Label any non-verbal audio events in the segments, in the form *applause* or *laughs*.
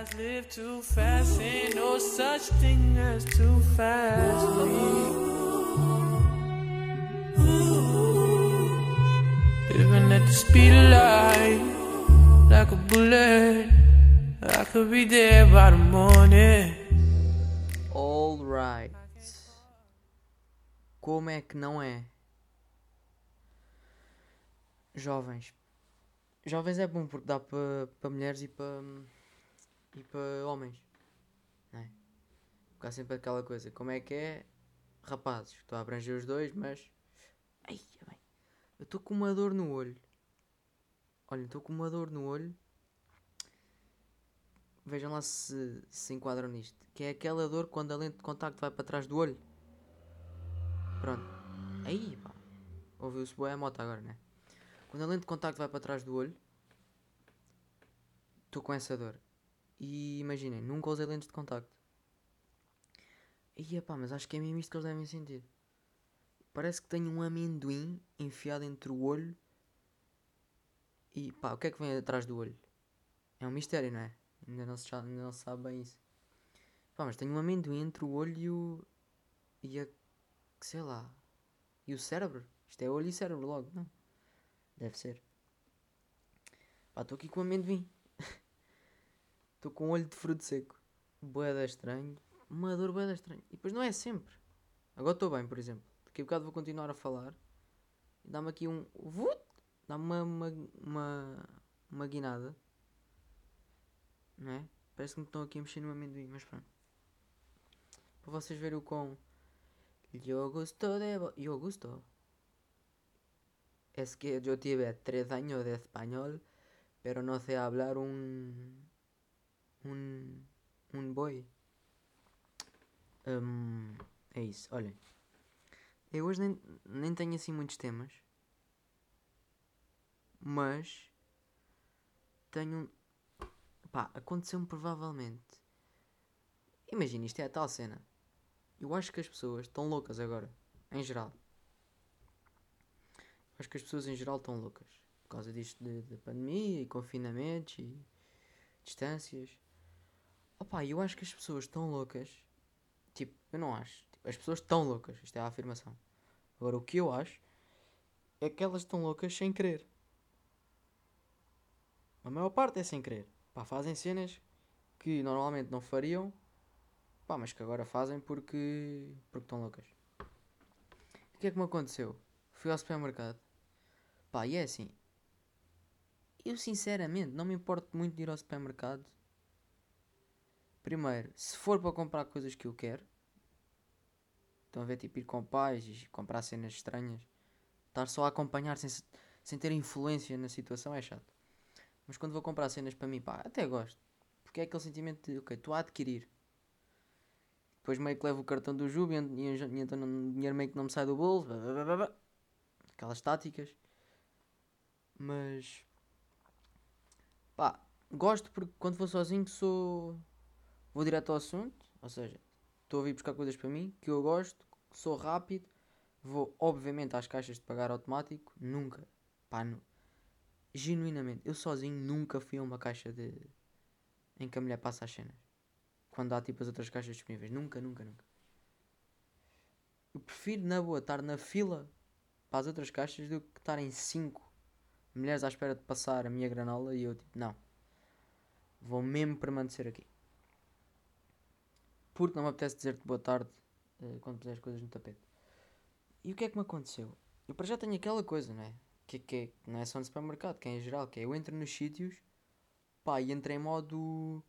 Guys live too fast, ain't no such thing as too fast. Living at the speed of light, like a bullet. I could be there by the morning. Como é que não é? Jovens. Jovens é bom porque dá para pa mulheres e para e para homens. Não é? Porque há sempre aquela coisa. Como é que é? Rapazes. Estou a abranger os dois, mas. Ai, bem. Eu estou com uma dor no olho. Olha, estou com uma dor no olho. Vejam lá se se enquadram nisto. Que é aquela dor quando a lente de contacto vai para trás do olho. Pronto. Aí, pá. Ouviu-se boa a moto agora, né? Quando a lente de contacto vai para trás do olho. Estou com essa dor. E imaginem, nunca usei lentes de contacto. Ia pá, mas acho que é mesmo isto que eles devem sentir. Parece que tenho um amendoim enfiado entre o olho. E pá, o que é que vem atrás do olho? É um mistério, não é? Ainda não se, ainda não se sabe bem isso. Pá, mas tenho um amendoim entre o olho e o. E a. sei lá. E o cérebro? Isto é olho e cérebro logo, não? Deve ser. Pá, estou aqui com amendoim. Estou com um olho de fruto seco. Boeda estranho. Uma dor boeda estranho. E depois não é sempre. Agora estou bem, por exemplo. Daqui a bocado vou continuar a falar. Dá-me aqui um. Dá-me uma, uma, uma, uma guinada. Não é? Parece que me estão aqui a mexer no amendoim, mas pronto. Para vocês verem o quão. Yo gusto de. Yo gusto. Es que yo tuve tres años de español, pero no sé hablar un. Un. un boy. Hum, é isso, olhem. Eu hoje nem, nem tenho assim muitos temas, mas tenho um. Pá, aconteceu-me provavelmente. Imagina, isto é a tal cena. Eu acho que as pessoas estão loucas agora, em geral. Acho que as pessoas em geral estão loucas. Por causa disto de pandemia e confinamentos e distâncias. Opa, eu acho que as pessoas estão loucas. Tipo, eu não acho. Tipo, as pessoas estão loucas. Isto é a afirmação. Agora, o que eu acho é que elas estão loucas sem querer. A maior parte é sem querer. Pá, fazem cenas que normalmente não fariam. Pá, mas que agora fazem porque. porque estão loucas. O que é que me aconteceu? Fui ao supermercado. Pá, e é assim. Eu sinceramente não me importo muito de ir ao supermercado. Primeiro, se for para comprar coisas que eu quero. Estão a ver, tipo, ir com pais e comprar cenas estranhas. Estar só a acompanhar sem, se- sem ter influência na situação é chato. Mas quando vou comprar cenas para mim, pá, até gosto. Porque é aquele sentimento de, ok, estou a adquirir. Depois meio que levo o cartão do Jubi e, e, e então o dinheiro meio que não me sai do bolso. blá, blá, blá. Aquelas táticas. Mas. Pá, gosto porque quando vou sozinho sou. Vou direto ao assunto. Ou seja, estou a vir buscar coisas para mim que eu gosto, sou rápido. Vou, obviamente, às caixas de pagar automático. Nunca. Pá, nu- genuinamente, eu sozinho nunca fui a uma caixa de. em que a mulher passa as cenas. Quando há tipo as outras caixas disponíveis. Nunca, nunca, nunca. Eu prefiro, na boa, estar na fila para as outras caixas do que estar em 5 mulheres à espera de passar a minha granola e eu tipo, não. Vou mesmo permanecer aqui. Porque não me apetece dizer-te boa tarde eh, quando puseres coisas no tapete. E o que é que me aconteceu? Eu para já tenho aquela coisa, não é? Que, que, é- não é só no supermercado, que é em geral, que é eu entro nos sítios, pá, e entro em modo.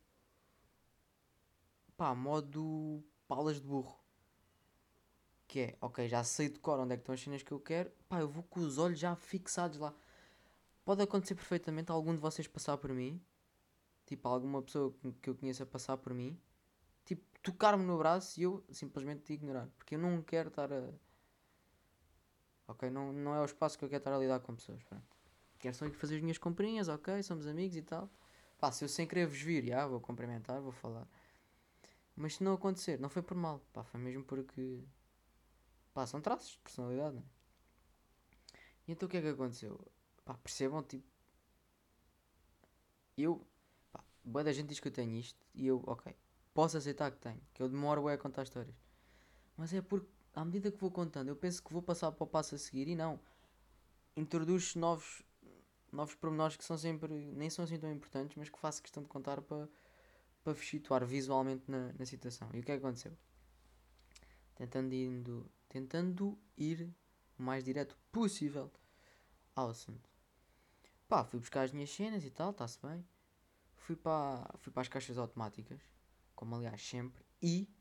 pá, modo. palas de burro. Que é, ok, já sei de cor onde é que estão as cenas que eu quero, pá, eu vou com os olhos já fixados lá. Pode acontecer perfeitamente algum de vocês passar por mim, tipo, alguma pessoa que- eu conheça passar por mim, tocar-me no braço e eu simplesmente te ignorar, porque eu não quero estar a. Ok, não, não é o espaço que eu quero estar a lidar com pessoas. Pronto. Quero só ir fazer as minhas comprinhas, ok, somos amigos e tal. Pá, se eu sem querer vos vir, já, vou cumprimentar, vou falar. Mas se não acontecer, não foi por mal, pá, foi mesmo porque. Pá, são traços de personalidade, né? E então o que é que aconteceu? Pá, percebam, tipo. Eu. Pá, boa da gente diz que eu tenho isto e eu, ok, posso aceitar que tenho, que eu demoro bué a contar histórias. Mas é porque, à medida que vou contando, eu penso que vou passar para o passo a seguir e não. Introduz novos, novos pormenores que são sempre, nem são assim tão importantes, mas que faço questão de contar para, para situar visualmente na, na situação. E o que é que aconteceu? Tentando, indo, tentando ir o mais direto possível ao assunto. Pá, fui buscar as minhas cenas e tal, está-se bem. Fui para, fui para as caixas automáticas, como aliás sempre, e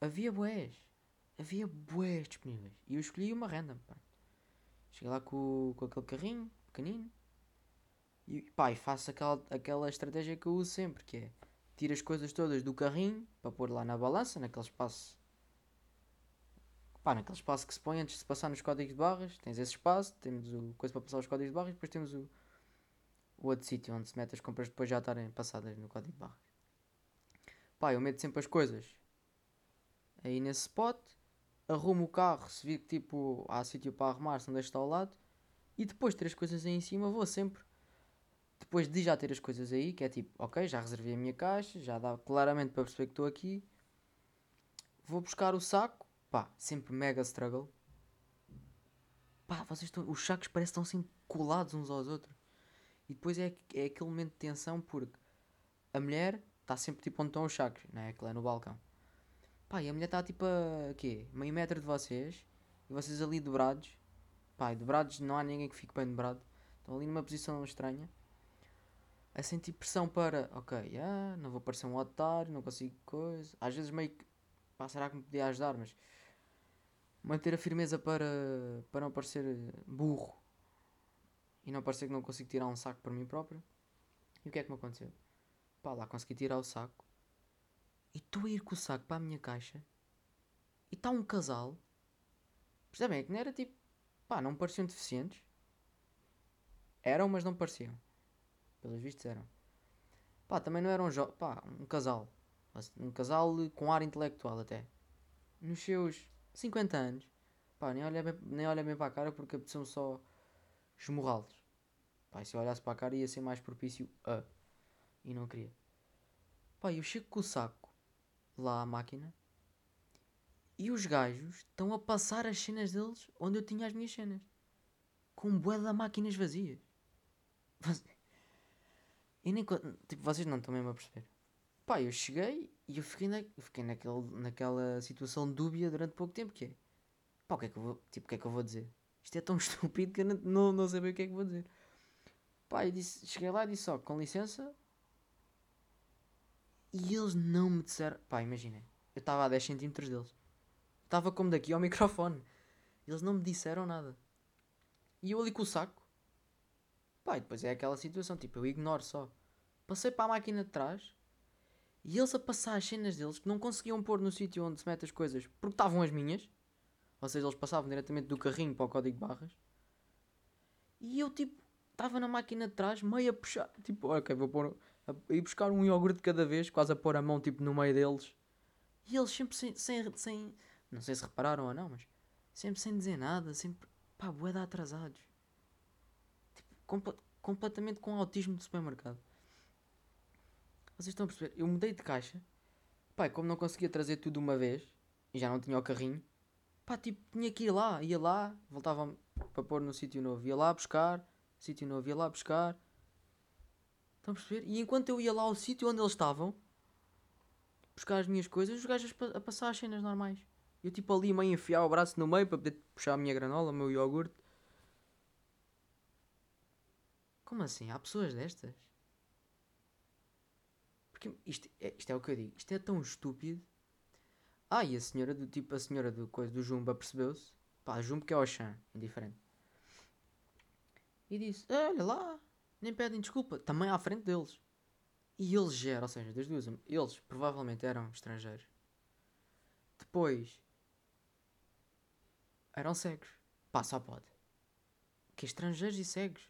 havia boés. Havia boés disponíveis. E eu escolhi uma random. Pá. Cheguei lá com, com aquele carrinho pequenino. E pá, e faço aquela, aquela estratégia que eu uso sempre, que é tiro as coisas todas do carrinho para pôr lá na balança, naquele espaço. Pá, naquele espaço que se põe antes de passar nos códigos de barras, tens esse espaço, temos o coisa para passar os códigos de barras e depois temos o, o outro sítio onde se mete as compras depois já estarem passadas no código de barras. Pá, eu meto sempre as coisas aí nesse spot, arrumo o carro se vir que tipo há sítio para arrumar, se não deixo ao lado, e depois de ter as coisas aí em cima vou sempre. Depois de já ter as coisas aí, que é tipo, ok, já reservei a minha caixa, já dá claramente para perceber que estou aqui. Vou buscar o saco, pá, sempre mega struggle. Pá, vocês estão, os sacos parecem que estão sempre colados uns aos outros. E depois é, é aquele momento de tensão porque a mulher está sempre tipo onde estão os sacos, né? Aquilo é no balcão. Pá, e a mulher está tipo a quê? Meio metro de vocês e vocês ali dobrados. Pá, dobrados não há ninguém que fique bem dobrado. Estão ali numa posição estranha. A sentir pressão para, ok, ah, não vou parecer um otário, não consigo coisa. Às vezes meio que, pá, será que me podia ajudar? Mas manter a firmeza para, para não parecer burro e não parecer que não consigo tirar um saco por mim próprio. E o que é que me aconteceu? Pá, lá consegui tirar o saco. E estou a ir com o saco para a minha caixa. E está um casal. Percebem? É que não era tipo. Pá, não pareciam deficientes. Eram, mas não pareciam. Pelos vistos eram. Pá, também não eram jo pá, um casal. Um casal com ar intelectual até. Nos seus 50 anos. Pá, nem olha bem, nem olha bem para a cara porque apeteceu só esmurrá-los. Pá, se eu olhasse para a cara ia ser mais propício a. E não queria. Pá, eu chego com o saco lá à máquina e os gajos estão a passar as cenas deles onde eu tinha as minhas cenas. Com bué de máquinas vazias. E nem tipo, vocês não estão mesmo a perceber. Pá, eu cheguei e eu fiquei, na, fiquei naquele, naquela situação dúbia durante pouco tempo que é. Pá, o que é que eu vou, tipo, o que é que eu vou dizer? Isto é tão *laughs* estúpido que eu não, não, não sei bem o que é que vou dizer. Pá, eu disse, cheguei lá e disse só, com licença. E eles não me disseram. Pá, imaginem. Eu estava a 10 centímetros deles. Estava como daqui ao *laughs* microfone. Eles não me disseram nada. E eu ali com o saco. Pá, e depois é aquela situação, tipo, eu ignoro só. Passei para a máquina de trás e eles a passar as cenas deles que não conseguiam pôr no sítio onde se mete as coisas porque estavam as minhas. Ou seja, eles passavam diretamente do carrinho para o código barras. E eu, tipo, estava na máquina de trás, meio a puxar. Tipo, ok, vou pôr. Ir buscar um iogurte de cada vez, quase a pôr a mão, tipo, no meio deles. E eles sempre sem. sem, sem não sei se repararam ou não, mas. Sempre sem dizer nada, sempre. pá, boeda atrasados completamente com autismo de supermercado. Vocês estão a perceber? Eu mudei de caixa. Pai, como não conseguia trazer tudo uma vez e já não tinha o carrinho, pá, tipo, tinha que ir lá, ia lá, voltava para pôr no sítio novo, ia lá buscar, sítio novo, ia lá buscar. Estão a perceber? E enquanto eu ia lá ao sítio onde eles estavam, buscar as minhas coisas, os gajos a passar as cenas normais. Eu tipo ali meio enfiar o braço no meio para poder puxar a minha granola, o meu iogurte. Como assim? Há pessoas destas? Porque isto é, isto é o que eu digo. Isto é tão estúpido. Ah, e a senhora do tipo, a senhora do coisa do Jumba percebeu-se. Pá, Jumbo que é o Chan, indiferente. E disse: Olha lá, nem pedem desculpa. Também à frente deles. E eles já eram, ou seja, das duas, eles provavelmente eram estrangeiros. Depois eram cegos. Pá, só pode. Que estrangeiros e cegos.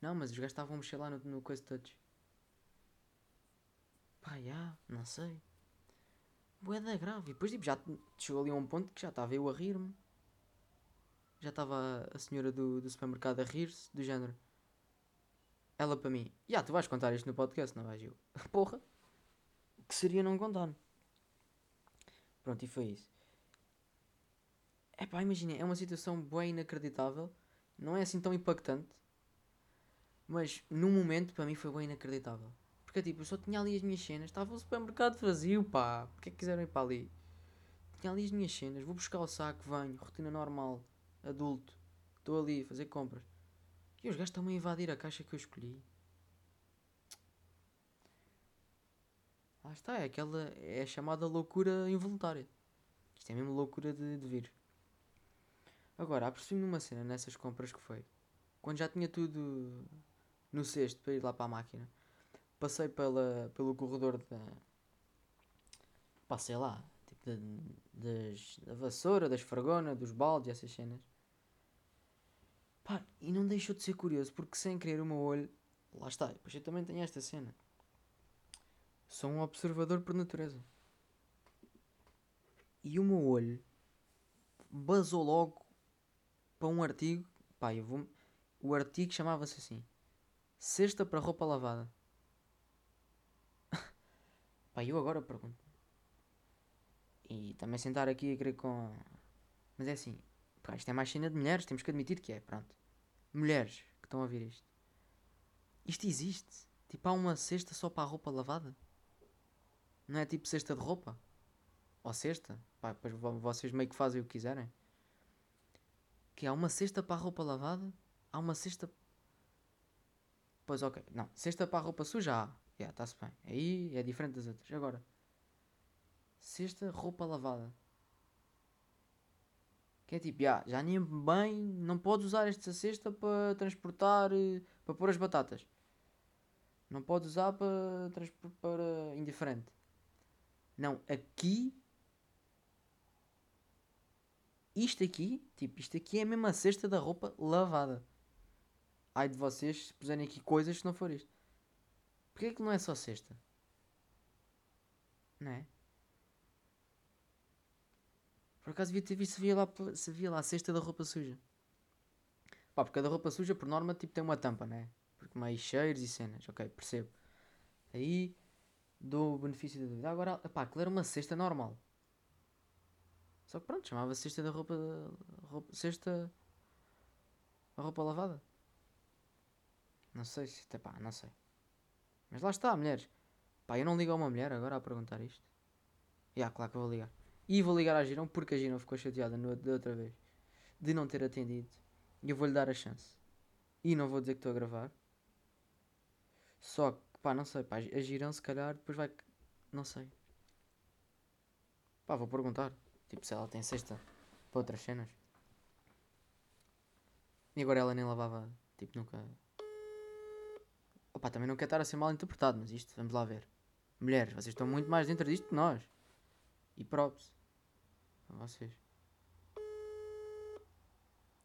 Não, mas os gajos estavam a mexer lá no, no coisa touch. Pá, já, não sei. Boeda grave. E depois tipo, já chegou ali a um ponto que já estava eu a rir-me. Já estava a senhora do, do supermercado a rir-se, do género. Ela para mim, já, tu vais contar isto no podcast, não vais? Eu, *laughs* porra, que seria não contar? Pronto, e foi isso. É pá, imagina, é uma situação bem inacreditável, não é assim tão impactante, mas no momento para mim foi bem inacreditável. Porque tipo, eu só tinha ali as minhas cenas, estava o supermercado vazio, pá, porque é que quiseram ir para ali? Tinha ali as minhas cenas, vou buscar o saco, venho, rotina normal, adulto, estou ali a fazer compras. E os gajos estão a invadir a caixa que eu escolhi. Lá está, é aquela. É a chamada loucura involuntária. Isto é mesmo loucura de, de vir. Agora, apercebi-me numa cena nessas compras que foi. Quando já tinha tudo no cesto para ir lá para a máquina, passei pela, pelo corredor da. Passei lá, tipo da, das, da vassoura, da esfragona, dos baldes, essas cenas. Pá, e não deixou de ser curioso, porque sem querer o meu olho. Lá está, depois eu também tenho esta cena. Sou um observador por natureza. E o meu olho basou logo para um artigo. Pá, eu vou. O artigo chamava-se assim: Cesta para roupa lavada. *laughs* Pá, eu agora pergunto. E também sentar aqui a querer com. Mas é assim, pá, isto é mais cena de mulheres, temos que admitir que é, pronto. Mulheres que estão a ouvir isto. Isto existe. Tipo, há uma cesta só para a roupa lavada. Não é tipo cesta de roupa? Ou cesta? Pá, depois vocês meio que fazem o que quiserem. Que há uma cesta para a roupa lavada? Há uma cesta. Pois ok. Não, cesta para a roupa suja há. Está-se bem. Aí é diferente das outras. Agora. Cesta, roupa lavada. Que é tipo, já, já nem bem, não podes usar esta cesta para transportar, eh, para pôr as batatas. Não podes usar para transportar para indiferente. Não, aqui. Isto aqui, tipo, isto aqui é a mesma cesta da roupa lavada. Ai de vocês se puserem aqui coisas se não for isto. Porquê que não é só cesta? Não é? Por acaso devia ter visto se via lá, se via lá a cesta da roupa suja. Pá, porque a da roupa suja, por norma, tipo, tem uma tampa, né? Porque mais cheiros e cenas. Ok, percebo. Aí dou o benefício da dúvida. Agora, pá, aquilo era uma cesta normal. Só que pronto, chamava cesta da roupa, roupa. Cesta. A roupa lavada. Não sei se. Pá, não sei. Mas lá está, mulheres. Pá, eu não ligo a uma mulher agora a perguntar isto. E yeah, claro que eu vou ligar. E vou ligar à Girão porque a Girão ficou chateada no, da outra vez de não ter atendido. E eu vou-lhe dar a chance. E não vou dizer que estou a gravar. Só que, pá, não sei, pá, a Girão se calhar depois vai. Não sei. Pá, vou perguntar. Tipo, se ela tem cesta para outras cenas. E agora ela nem lavava, tipo, nunca. Opa, também não quer estar a ser mal interpretado, mas isto, vamos lá ver. Mulheres, vocês estão muito mais dentro disto que nós. E props. A vocês.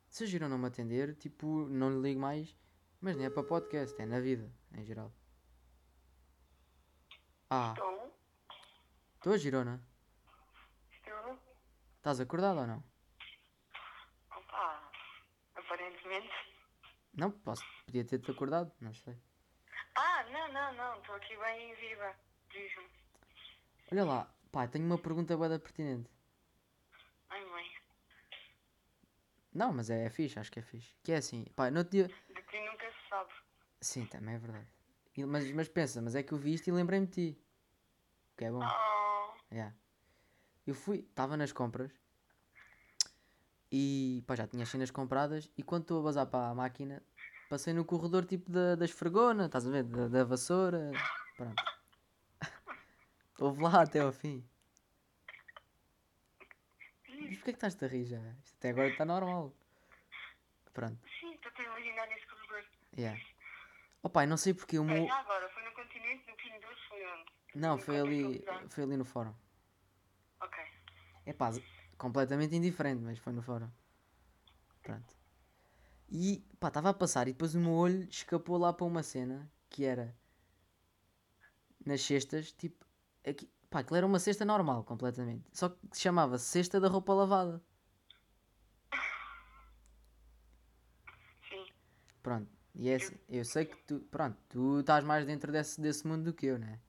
Se a Girão não me atender, tipo, não lhe ligo mais. Mas nem é para podcast, é na vida, em geral. Ah. Estou. Estou a Girona. Estou. Estás acordado ou não? Opa, aparentemente. Não, posso, podia ter-te acordado, não sei. Ah, não, não, não, estou aqui bem viva. Diz-me. Olha lá, pá, tenho uma pergunta boa pertinente. Ai, mãe. Não, mas é, é fixe, acho que é fixe. Que é assim, pá, no outro dia. De ti nunca se sabe. Sim, também é verdade. E- mas, mas pensa, mas é que eu vi isto e lembrei-me de ti. Que é bom. Oh, Yeah. Eu fui, estava nas compras e pá, já tinha as cenas compradas e quando estou a bazar para a máquina, passei no corredor tipo da, da esfregona, estás a ver? Da, da vassoura. Pronto. Houve lá até ao fim. Mas porquê que estás-te a rir já? Isto até agora está normal. Pronto. sim, estou a imaginar nesse corredor. Yeah. Opa, eu não sei porque o É, meu. já agora, foi no continente, no Pinho Doce, foi onde? Não, foi ali, foi ali no fórum. Ok. É pá, completamente indiferente, mas foi no fórum. Pronto. E pá, estava a passar e depois o meu olho escapou lá para uma cena que era nas cestas, tipo, aqui, pá, aquilo era uma cesta normal, completamente. Só que se chamava cesta da roupa lavada. Sim. Pronto. E é assim, eu sei que tu, pronto, tu estás mais dentro desse, desse mundo do que eu, né?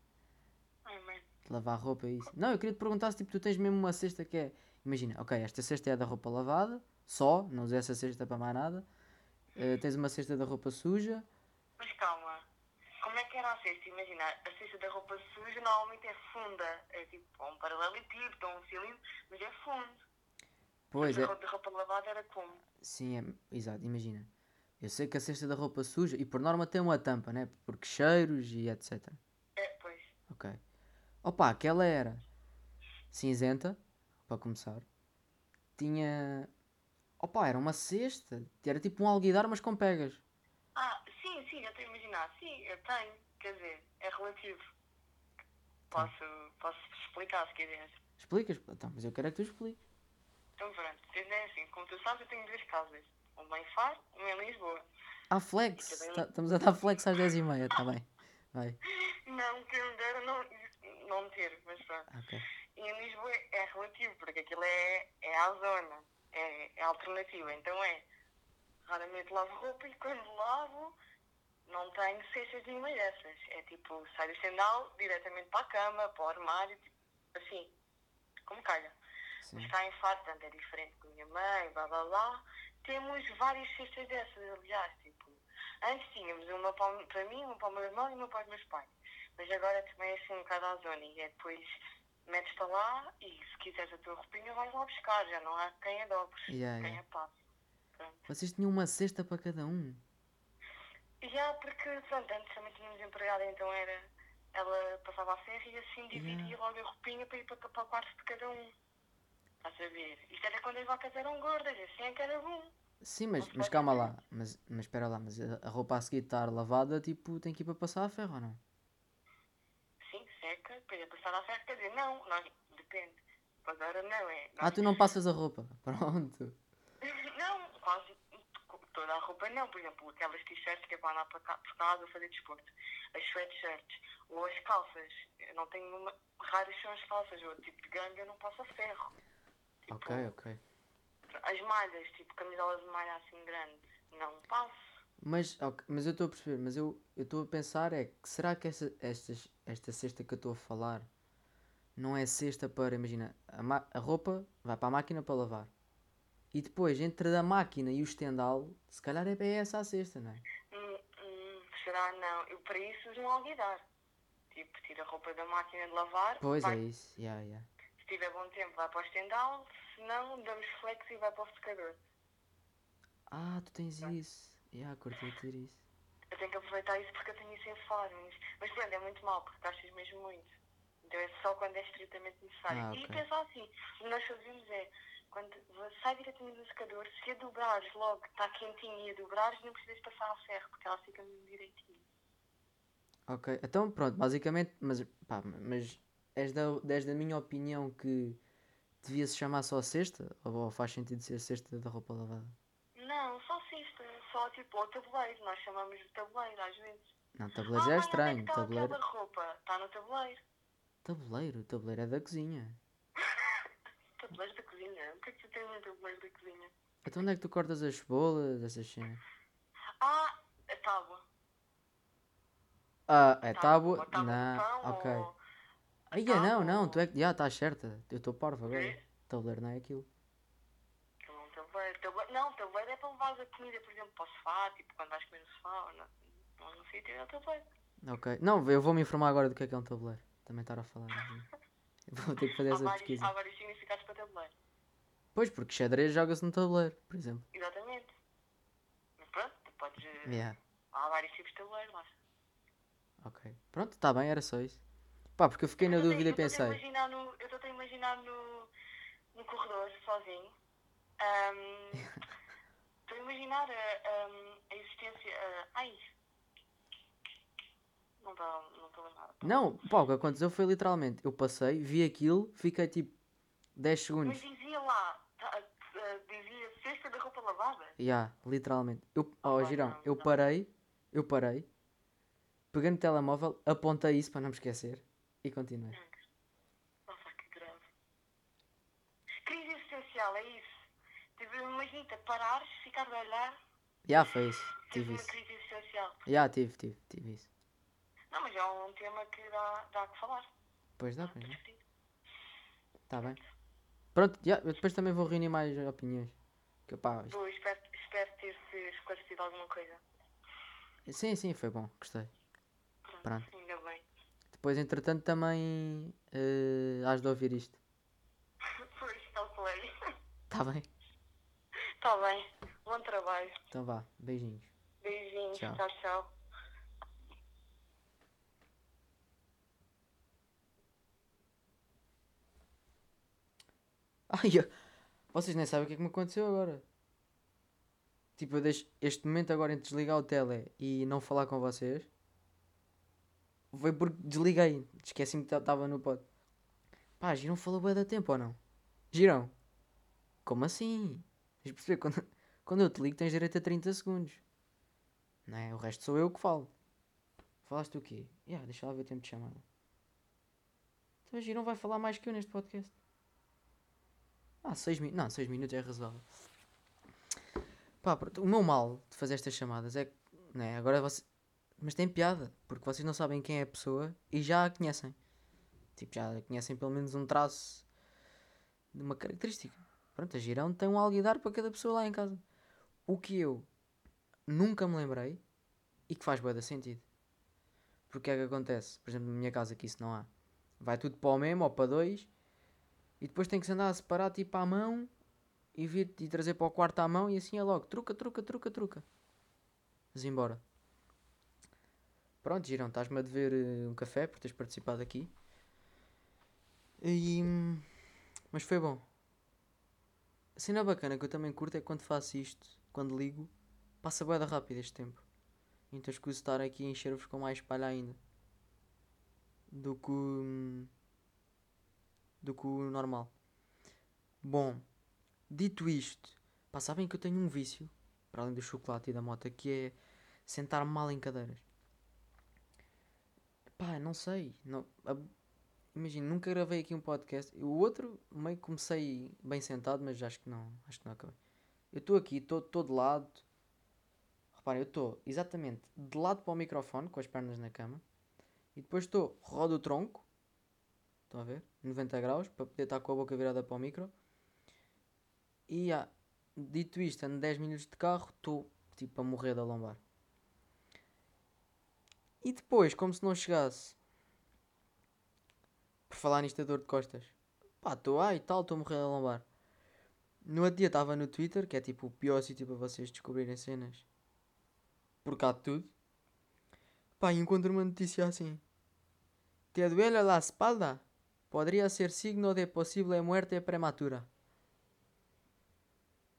De lavar roupa e isso. Não, eu queria te perguntar se tipo, tu tens mesmo uma cesta que é. Imagina, ok, esta cesta é da roupa lavada, só, não usei essa cesta para mais nada. Eh, tens uma cesta da roupa suja. Mas calma. Que era a cesta? Imagina, a cesta da roupa suja normalmente é funda. É tipo um paralelepípedo, um cilindro, mas é fundo. Pois a é. roupa da roupa lavada era como? Sim, é, exato, imagina. Eu sei que a cesta da roupa suja, e por norma tem uma tampa, né? Porque cheiros e etc. É, pois. Ok. Opa, aquela era cinzenta, para começar. Tinha. Opa, era uma cesta. Era tipo um alguidar, mas com pegas. Ah, sim, sim, já estou a imaginar. Sim, eu tenho. Quer dizer, é relativo. Posso, posso explicar se quiseres. Explicas? Então, mas eu quero é que tu expliques. Então pronto, é assim, como tu sabes eu tenho duas casas. Uma em Faro uma em Lisboa. Ah, flex! Também- Tá- estamos a dar flex às 10h30, tá bem. Vai. Não, quem me dera não, não ter, mas pronto. Ah, Ok. E em Lisboa é relativo, porque aquilo é, é à zona, é, é alternativa. Então é, raramente lavo roupa e quando lavo não tenho cestas nenhuma dessas. É tipo, sai do sandal diretamente para a cama, para o armário, tipo, assim, como calha. Sim. Mas cá em portanto, é diferente com a minha mãe, blá blá blá. Temos várias cestas dessas, aliás, tipo, antes tínhamos uma para, para mim, uma para o meu irmão e uma para os meus pais. Mas agora também é assim um bocado à zona e é depois metes-te lá e se quiseres a tua roupinha vais lá buscar, já não há quem a dobres, Yeah, quem yeah. a passe. Vocês tinham uma cesta para cada um. Já porque, pronto, antes também tínhamos empregada, então era, ela passava a ferro e assim dividia logo a roupinha para ir para, para o quarto de cada um. Estás a ver? Isto era quando as vacas eram gordas, assim é que era bom. Sim, mas, mas calma lá. Mas, mas espera lá, mas a, roupa a seguir estar lavada, tipo, tem que ir para passar a ferro ou não? Sim, seca, depois é passar a ferro, quer dizer, não, nós, depende. Agora não é. Ah, nós- tu não passas a roupa. *laughs* Pronto. *laughs* Não, quase toda a roupa não. Por exemplo, aquelas t-shirts que é para andar por casa fazer desporto. As sweatshirts ou as calças. Eu não tenho uma. Raras são as calças. O tipo de ganga eu não passo a ferro. Tipo, Ok, ok. As malhas, tipo camisolas de malha assim grande, não passo. Mas, ok, mas eu estou a perceber, mas eu estou a pensar é que será que essa, estas, esta cesta que eu estou a falar não é cesta para, imagina, a, a roupa vai para a máquina para lavar. E depois, entre a máquina e o estendal, se calhar é para essa a cesta, não é? Hum, hum, será não? Eu para isso uso um alguidar. Tipo, tiro a roupa da máquina de lavar. Pois vai é isso, yeah, yeah. Se tiver bom tempo, vai para o estendal. Se não, damos flex e vai para o secador. Ah, tu tens isso. Yeah, curti ter isso. Eu tenho que aproveitar isso porque eu tenho isso em faro. Mas, pronto, é muito mal porque gastas mesmo muito. Então é só quando é estritamente necessário. Ah, E ok. pensa assim, o que nós fazemos é, quando sai diretamente do secador, se a dobrares logo, está quentinho e a dobrares, não precisas passar a ferro porque ela fica mesmo direitinho. Ok, então pronto, basicamente, mas, pá, mas és da, és da minha opinião que devia-se chamar só cesta? Ou faz sentido ser cesta da roupa lavada? Não, só cesta, só tipo o tabuleiro, nós chamamos de tabuleiro às vezes. Não, tabuleiro ah, já é mãe, estranho. Onde é que está Tabuleiro. roupa? Está no tabuleiro. Tabuleiro, tabuleiro é da cozinha. Tabuleiro da cozinha. O que é que tu tens no tabuleiro da cozinha? Então onde é que tu cortas as cebolas, essas cenas? Ah, a tábua. Ah, é Tábua, tábua? Não, pão, ok. ou- Aí é, não, não, tu é que. Já, estás certa. Eu estou parvo agora. Tabuleiro não é aquilo. Aquilo é tabuleiro. Tabuleiro- Não, tabuleiro é para levar a comida, por exemplo, para o sofá, tipo quando vais comer no sofá ou ou no sítio, é o tabuleiro. Ok. Não, eu vou me informar agora do que é que é um tabuleiro. Também estar a falar. *laughs* *laughs* Vou ter que fazer Há essa vários, pesquisa. há vários significados para tabuleiro. Pois, porque xadrez joga-se no tabuleiro, por exemplo. Exatamente. Mas pronto, tu podes. Yeah. Há vários tipos de tabuleiro lá. Ok. Pronto, está bem, era só isso. Pá, porque eu fiquei na Eu tô- dúvida e pensei. no- Eu estou a imaginar no, no corredor, sozinho. Estou *laughs* a imaginar a, ahm, a existência. ah, ai! Não estou não estou a lembrar. Não, pá, o que aconteceu foi literalmente. Eu passei, vi aquilo, fiquei tipo 10 Mas segundos. dizia lá, tá, ah, dizia cesta da roupa lavada. Ya, literalmente. Eu, oh, Opa, Girão, eu parei, eu parei, peguei no telemóvel, apontei isso para não me esquecer e continuei. Nossa, que grave. Crise existencial, é isso. Tipo, imagina-te, parares, ficar a olhar, Já foi isso, tive uma isso. Já, tive, tive, tive isso. Não, mas é um tema que dá, dá que falar. Pois dá, pois para dá. discutir. Tá bem. Pronto, já, eu depois também vou reunir mais opiniões. Que, pá, isto- Boa, espero, espero ter-te esclarecido alguma coisa. Sim, sim, foi bom, gostei. Pronto. Ainda bem. Depois, entretanto, também eh, has de ouvir isto. *laughs* Pois, calculei. Tá bem? Está bem. Bom trabalho. Então vá, beijinhos. Beijinhos. Tchau. tchau. tchau. Ai, vocês nem sabem o que é que me aconteceu agora. Tipo, eu deixo este momento agora entre desligar o tele e não falar com vocês. Foi porque desliguei. Esqueci-me que estava no pod. Pá, Girão falou bué da tempo ou não? Girão? Como assim? De perceber, quando, quando eu te ligo tens direito a 30 segundos. Não é? O resto sou eu que falo. Falaste o quê? Yeah, deixa lá ver o tempo de chamada. Então Girão vai falar mais que eu neste podcast. Ah, 6 minutos. Não, 6 minutos é razoável. Pá, o meu mal de fazer estas chamadas é que. Né, agora você... Mas tem piada, porque vocês não sabem quem é a pessoa e já a conhecem. Tipo, já conhecem pelo menos um traço de uma característica. Pronto, a girão tem um alguidar para cada pessoa lá em casa. O que eu nunca me lembrei e que faz de sentido. Porque é que acontece? Por exemplo, na minha casa que isso não há. Vai tudo para o mesmo ou para dois e depois tem que se andar a separar tipo à mão e vir e trazer para o quarto à mão e assim é logo. Truca, truca, truca, truca. Mas embora. Pronto, Girão, estás-me a dever eh, um café por teres participado aqui. E, mas foi bom. A cena bacana que eu também curto é quando faço isto, quando ligo, passa bué da rápido este tempo. Então escuso estar aqui a encher-vos com mais palha ainda. Do que, hum, do que o normal. Bom, dito isto, pá, sabem que eu tenho um vício, para além do chocolate e da moto, que é sentar-me mal em cadeiras. Pá, não sei. Não, imagina, nunca gravei aqui um podcast. O outro, meio que comecei bem sentado, mas acho que não, acho que não acabei. Eu estou aqui, estou de lado. Reparem, eu estou exatamente de lado para o microfone, com as pernas na cama. E depois estou, rodo o tronco. Estão a ver? 90 graus, para poder estar com a boca virada para o micro. E ah, dito isto, ando 10 minutos de carro, estou tipo a morrer da lombar. E depois, como se não chegasse, por falar nisto da dor de costas, pá, estou ai tal, estou a morrer da lombar. No outro dia estava no Twitter, que é tipo o pior sítio para vocês descobrirem cenas por cá de tudo. Pá, encontro uma notícia assim: Te duele la espalda? Podría ser signo de posible muerte prematura.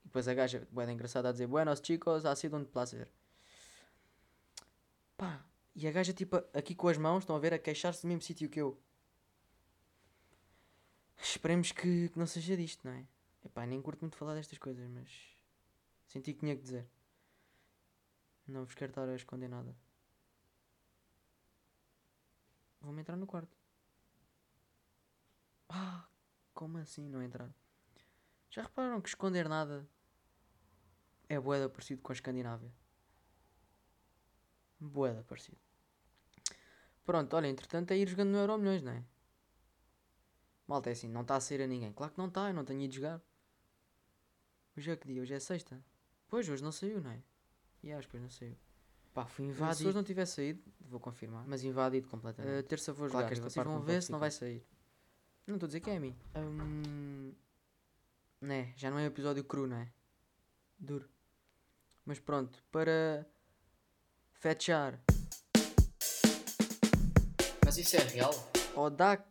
E depois a gaja, bué engraçada, a dizer: Buenos chicos, ha sido um placer. Pá, e a gaja, tipo, aqui com as mãos, estão a ver, a queixar-se do mesmo sítio que eu. Esperemos que, que não seja disto, não é? Epá, nem curto muito falar destas coisas, mas senti que tinha que dizer. Não vos quero estar a esconder nada. Vou-me entrar no quarto. Ah, como assim não entrar? Já repararam que esconder nada é boeda parecido com a Escandinávia? Boeda parecido. Pronto, olha, entretanto é ir jogando no Euro Milhões, não é? Malta, é assim, não está a sair a ninguém. Claro que não está, eu não tenho ido jogar. Hoje é que dia? Hoje é sexta. Pois, hoje não saiu, não é? E acho que hoje não saiu. Pá, fui invadido. Se hoje não tiver saído, vou confirmar. Mas invadido completamente. Uh, terça vou jogar. Claro que esta vocês parte vão ver se não vai sair. Não estou a dizer que é a mim. Hum, né, já não é episódio cru, não é? Duro. Mas pronto, para fechar. Mas isso é real? Odak.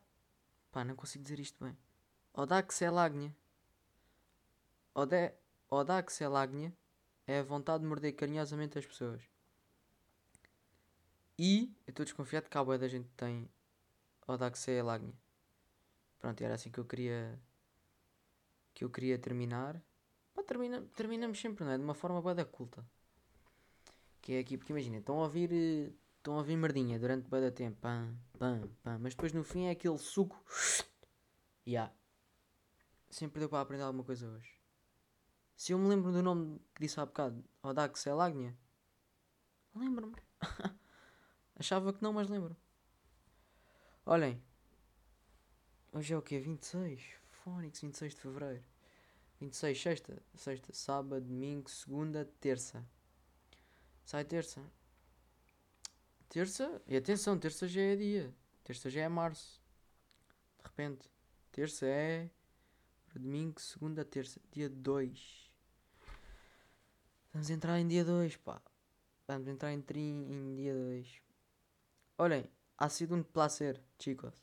Pá, não consigo dizer isto bem. Odaxelagnia. Ode... Odaxelagnia é a vontade de morder carinhosamente as pessoas. E eu estou desconfiado que a boa da gente tem Odaxelagnia. Pronto, era assim que eu queria que eu queria terminar. Pá, termina... terminamos sempre, não é? De uma forma boa da culta. Que é aqui, porque imagina, estão a ouvir estão a ouvir merdinha durante bem da tempo, pam, pam, pam, mas depois no fim é aquele suco. *sniffs* E yeah. Sempre deu para aprender alguma coisa hoje. Se eu me lembro do nome que disse há bocado, Odaxelagnia, Lembro-me. *laughs* Achava que não, mas lembro. Olhem. Hoje é o quê? 26? Fónix, 26 de Fevereiro. 26, sexta. Sexta, sábado, domingo, segunda, terça. Sai terça. Terça? E atenção, terça já é dia. Terça já é março. De repente. Terça é. Domingo, segunda, terça. Dia 2. Vamos entrar em dia 2, pá. Vamos entrar em, tri, em dia 2. Olhem, ha sido um placer, chicos.